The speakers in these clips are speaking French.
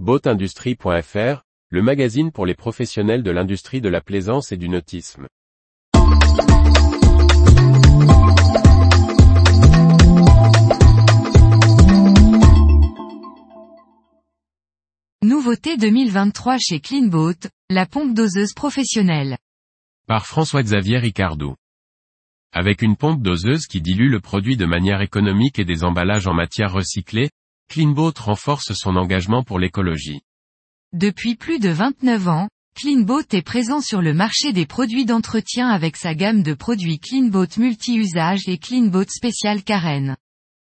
Boatindustrie.fr, le magazine pour les professionnels de l'industrie de la plaisance et du nautisme. Nouveauté 2023 chez Cleanboat, la pompe doseuse professionnelle. Par François-Xavier Ricardou. Avec une pompe doseuse qui dilue le produit de manière économique et des emballages en matière recyclée, Cleanboat renforce son engagement pour l'écologie. Depuis plus de 29 ans, Cleanboat est présent sur le marché des produits d'entretien avec sa gamme de produits Cleanboat multi-usage et Cleanboat spécial Karen.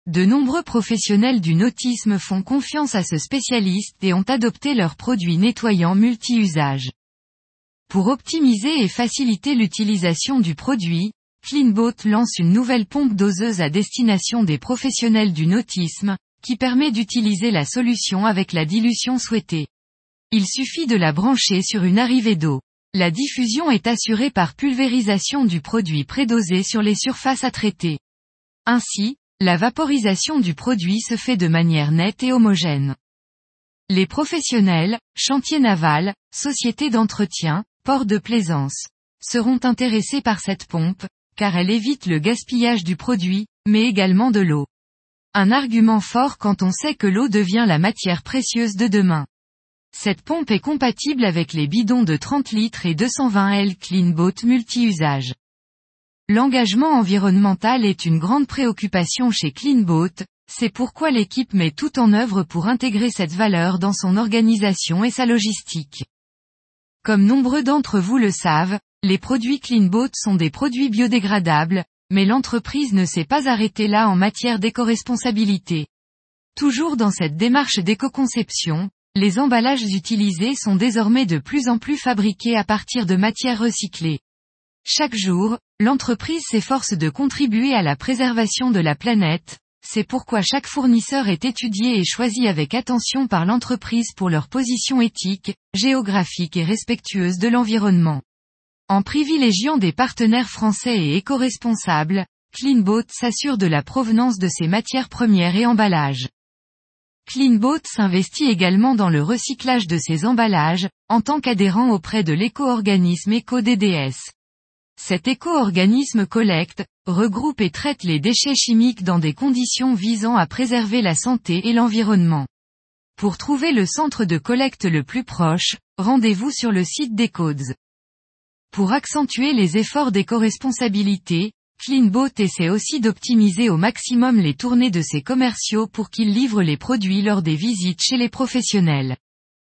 De nombreux professionnels du nautisme font confiance à ce spécialiste et ont adopté leurs produits nettoyants multi-usage. Pour optimiser et faciliter l'utilisation du produit, Cleanboat lance une nouvelle pompe doseuse à destination des professionnels du nautisme, qui permet d'utiliser la solution avec la dilution souhaitée. Il suffit de la brancher sur une arrivée d'eau. La diffusion est assurée par pulvérisation du produit prédosé sur les surfaces à traiter. Ainsi, la vaporisation du produit se fait de manière nette et homogène. Les professionnels, chantiers navals, sociétés d'entretien, ports de plaisance, seront intéressés par cette pompe, car elle évite le gaspillage du produit, mais également de l'eau. Un argument fort quand on sait que l'eau devient la matière précieuse de demain. Cette pompe est compatible avec les bidons de 30 litres et 220 L Clean Boat multi-usage. L'engagement environnemental est une grande préoccupation chez Cleanboat, c'est pourquoi l'équipe met tout en œuvre pour intégrer cette valeur dans son organisation et sa logistique. Comme nombreux d'entre vous le savent, les produits Cleanboat sont des produits biodégradables, mais l'entreprise ne s'est pas arrêtée là en matière d'éco-responsabilité. Toujours dans cette démarche d'éco-conception, les emballages utilisés sont désormais de plus en plus fabriqués à partir de matières recyclées. Chaque jour, l'entreprise s'efforce de contribuer à la préservation de la planète, c'est pourquoi chaque fournisseur est étudié et choisi avec attention par l'entreprise pour leur position éthique, géographique et respectueuse de l'environnement. En privilégiant des partenaires français et éco-responsables, Cleanboat s'assure de la provenance de ses matières premières et emballages. Cleanboat s'investit également dans le recyclage de ses emballages, en tant qu'adhérent auprès de l'éco-organisme EcoDDS. Cet éco-organisme collecte, regroupe et traite les déchets chimiques dans des conditions visant à préserver la santé et l'environnement. Pour trouver le centre de collecte le plus proche, rendez-vous sur le site d'Ecodes. Pour accentuer les efforts d'éco-responsabilité, Cleanboat essaie aussi d'optimiser au maximum les tournées de ses commerciaux pour qu'ils livrent les produits lors des visites chez les professionnels.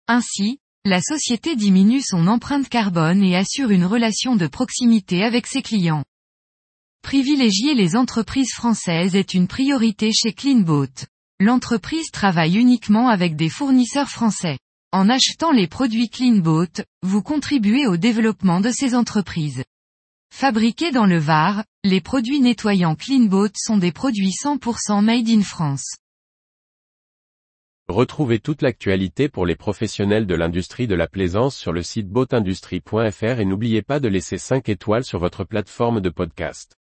Ainsi, la société diminue son empreinte carbone et assure une relation de proximité avec ses clients. Privilégier les entreprises françaises est une priorité chez Cleanboat. L'entreprise travaille uniquement avec des fournisseurs français. En achetant les produits Cleanboat, vous contribuez au développement de ces entreprises. Fabriqués dans le Var, les produits nettoyants Cleanboat sont des produits 100% made in France. Retrouvez toute l'actualité pour les professionnels de l'industrie de la plaisance sur le site boatindustrie.fr et n'oubliez pas de laisser 5 étoiles sur votre plateforme de podcast.